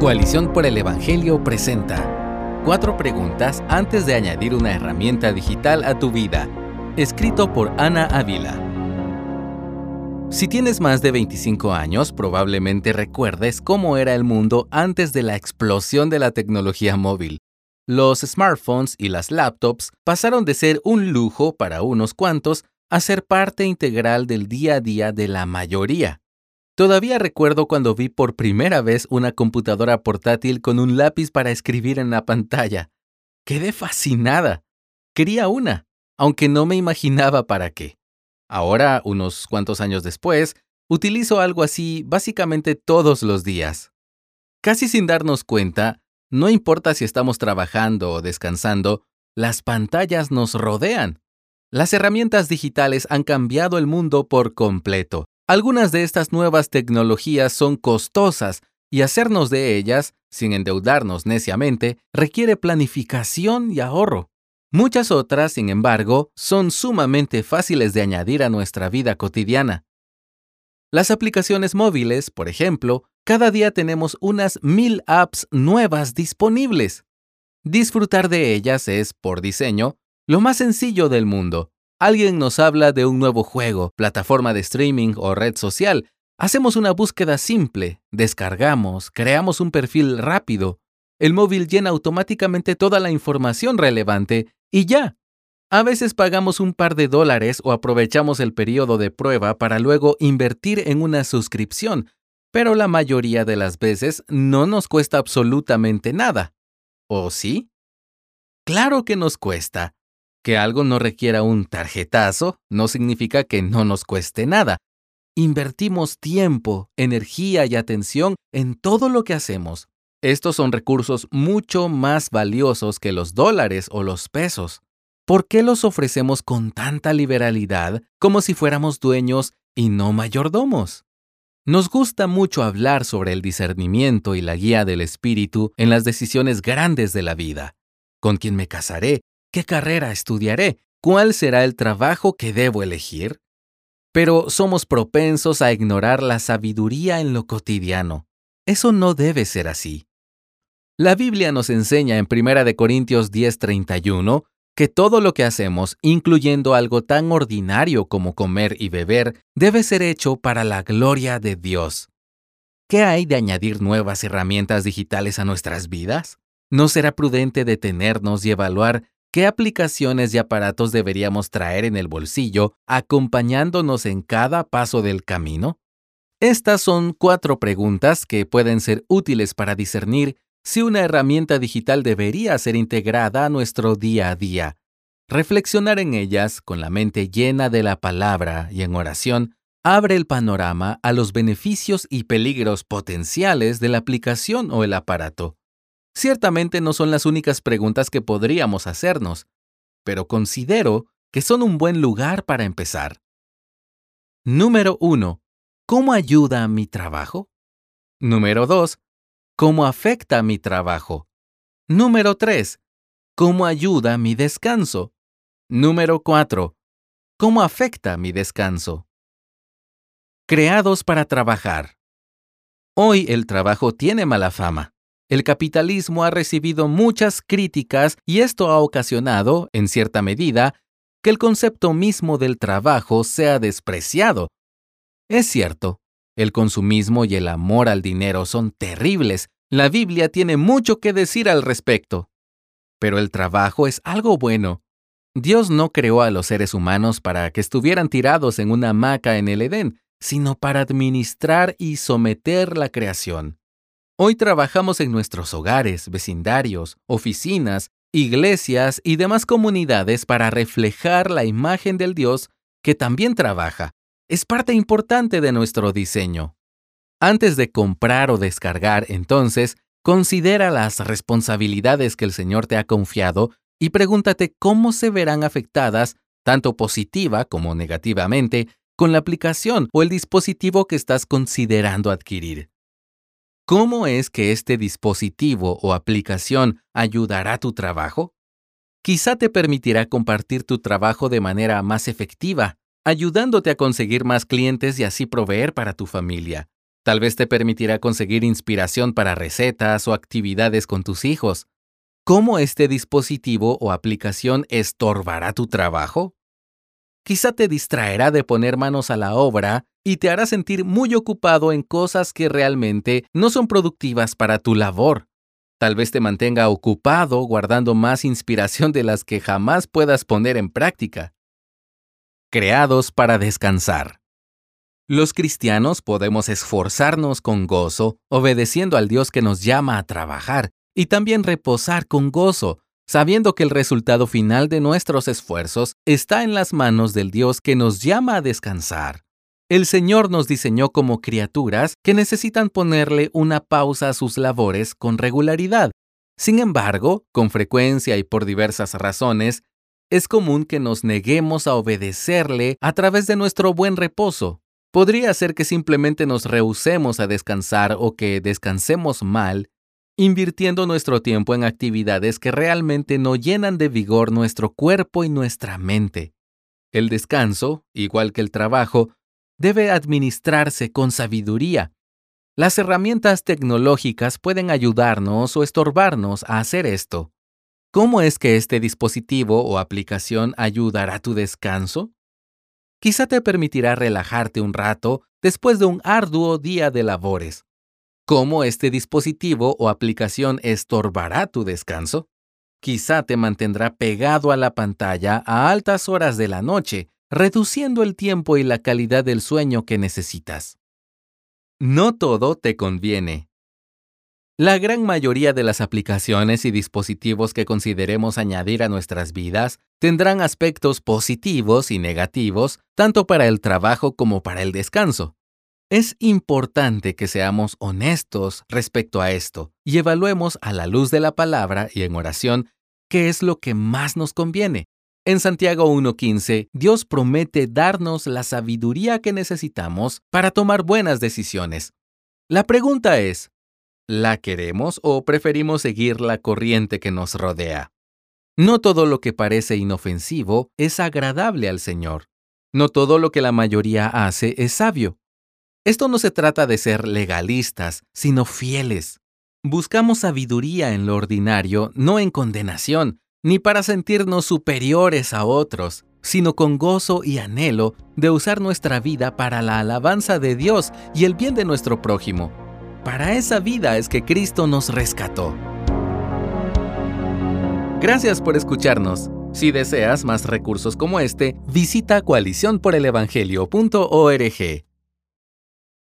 Coalición por el Evangelio presenta Cuatro preguntas antes de añadir una herramienta digital a tu vida. Escrito por Ana Ávila. Si tienes más de 25 años, probablemente recuerdes cómo era el mundo antes de la explosión de la tecnología móvil. Los smartphones y las laptops pasaron de ser un lujo para unos cuantos a ser parte integral del día a día de la mayoría. Todavía recuerdo cuando vi por primera vez una computadora portátil con un lápiz para escribir en la pantalla. Quedé fascinada. Quería una, aunque no me imaginaba para qué. Ahora, unos cuantos años después, utilizo algo así básicamente todos los días. Casi sin darnos cuenta, no importa si estamos trabajando o descansando, las pantallas nos rodean. Las herramientas digitales han cambiado el mundo por completo. Algunas de estas nuevas tecnologías son costosas y hacernos de ellas, sin endeudarnos neciamente, requiere planificación y ahorro. Muchas otras, sin embargo, son sumamente fáciles de añadir a nuestra vida cotidiana. Las aplicaciones móviles, por ejemplo, cada día tenemos unas mil apps nuevas disponibles. Disfrutar de ellas es, por diseño, lo más sencillo del mundo. Alguien nos habla de un nuevo juego, plataforma de streaming o red social. Hacemos una búsqueda simple, descargamos, creamos un perfil rápido. El móvil llena automáticamente toda la información relevante y ya. A veces pagamos un par de dólares o aprovechamos el periodo de prueba para luego invertir en una suscripción, pero la mayoría de las veces no nos cuesta absolutamente nada. ¿O sí? Claro que nos cuesta. Que algo no requiera un tarjetazo no significa que no nos cueste nada. Invertimos tiempo, energía y atención en todo lo que hacemos. Estos son recursos mucho más valiosos que los dólares o los pesos. ¿Por qué los ofrecemos con tanta liberalidad como si fuéramos dueños y no mayordomos? Nos gusta mucho hablar sobre el discernimiento y la guía del espíritu en las decisiones grandes de la vida. ¿Con quién me casaré? ¿Qué carrera estudiaré? ¿Cuál será el trabajo que debo elegir? Pero somos propensos a ignorar la sabiduría en lo cotidiano. Eso no debe ser así. La Biblia nos enseña en 1 Corintios 10:31 que todo lo que hacemos, incluyendo algo tan ordinario como comer y beber, debe ser hecho para la gloria de Dios. ¿Qué hay de añadir nuevas herramientas digitales a nuestras vidas? ¿No será prudente detenernos y evaluar ¿Qué aplicaciones y aparatos deberíamos traer en el bolsillo acompañándonos en cada paso del camino? Estas son cuatro preguntas que pueden ser útiles para discernir si una herramienta digital debería ser integrada a nuestro día a día. Reflexionar en ellas con la mente llena de la palabra y en oración abre el panorama a los beneficios y peligros potenciales de la aplicación o el aparato. Ciertamente no son las únicas preguntas que podríamos hacernos, pero considero que son un buen lugar para empezar. Número 1. ¿Cómo ayuda mi trabajo? Número 2. ¿Cómo afecta mi trabajo? Número 3. ¿Cómo ayuda mi descanso? Número 4. ¿Cómo afecta mi descanso? Creados para trabajar. Hoy el trabajo tiene mala fama. El capitalismo ha recibido muchas críticas y esto ha ocasionado, en cierta medida, que el concepto mismo del trabajo sea despreciado. Es cierto, el consumismo y el amor al dinero son terribles. La Biblia tiene mucho que decir al respecto. Pero el trabajo es algo bueno. Dios no creó a los seres humanos para que estuvieran tirados en una hamaca en el Edén, sino para administrar y someter la creación. Hoy trabajamos en nuestros hogares, vecindarios, oficinas, iglesias y demás comunidades para reflejar la imagen del Dios que también trabaja. Es parte importante de nuestro diseño. Antes de comprar o descargar, entonces, considera las responsabilidades que el Señor te ha confiado y pregúntate cómo se verán afectadas, tanto positiva como negativamente, con la aplicación o el dispositivo que estás considerando adquirir. ¿Cómo es que este dispositivo o aplicación ayudará tu trabajo? Quizá te permitirá compartir tu trabajo de manera más efectiva, ayudándote a conseguir más clientes y así proveer para tu familia. Tal vez te permitirá conseguir inspiración para recetas o actividades con tus hijos. ¿Cómo este dispositivo o aplicación estorbará tu trabajo? Quizá te distraerá de poner manos a la obra y te hará sentir muy ocupado en cosas que realmente no son productivas para tu labor. Tal vez te mantenga ocupado guardando más inspiración de las que jamás puedas poner en práctica. Creados para descansar. Los cristianos podemos esforzarnos con gozo, obedeciendo al Dios que nos llama a trabajar, y también reposar con gozo, sabiendo que el resultado final de nuestros esfuerzos está en las manos del Dios que nos llama a descansar. El Señor nos diseñó como criaturas que necesitan ponerle una pausa a sus labores con regularidad. Sin embargo, con frecuencia y por diversas razones, es común que nos neguemos a obedecerle a través de nuestro buen reposo. Podría ser que simplemente nos rehusemos a descansar o que descansemos mal, invirtiendo nuestro tiempo en actividades que realmente no llenan de vigor nuestro cuerpo y nuestra mente. El descanso, igual que el trabajo, debe administrarse con sabiduría. Las herramientas tecnológicas pueden ayudarnos o estorbarnos a hacer esto. ¿Cómo es que este dispositivo o aplicación ayudará a tu descanso? Quizá te permitirá relajarte un rato después de un arduo día de labores. ¿Cómo este dispositivo o aplicación estorbará tu descanso? Quizá te mantendrá pegado a la pantalla a altas horas de la noche, reduciendo el tiempo y la calidad del sueño que necesitas. No todo te conviene. La gran mayoría de las aplicaciones y dispositivos que consideremos añadir a nuestras vidas tendrán aspectos positivos y negativos tanto para el trabajo como para el descanso. Es importante que seamos honestos respecto a esto y evaluemos a la luz de la palabra y en oración qué es lo que más nos conviene en Santiago 1.15, Dios promete darnos la sabiduría que necesitamos para tomar buenas decisiones. La pregunta es, ¿la queremos o preferimos seguir la corriente que nos rodea? No todo lo que parece inofensivo es agradable al Señor. No todo lo que la mayoría hace es sabio. Esto no se trata de ser legalistas, sino fieles. Buscamos sabiduría en lo ordinario, no en condenación, ni para sentirnos superiores a otros, sino con gozo y anhelo de usar nuestra vida para la alabanza de Dios y el bien de nuestro prójimo. Para esa vida es que Cristo nos rescató. Gracias por escucharnos. Si deseas más recursos como este, visita coaliciónporelevangelio.org.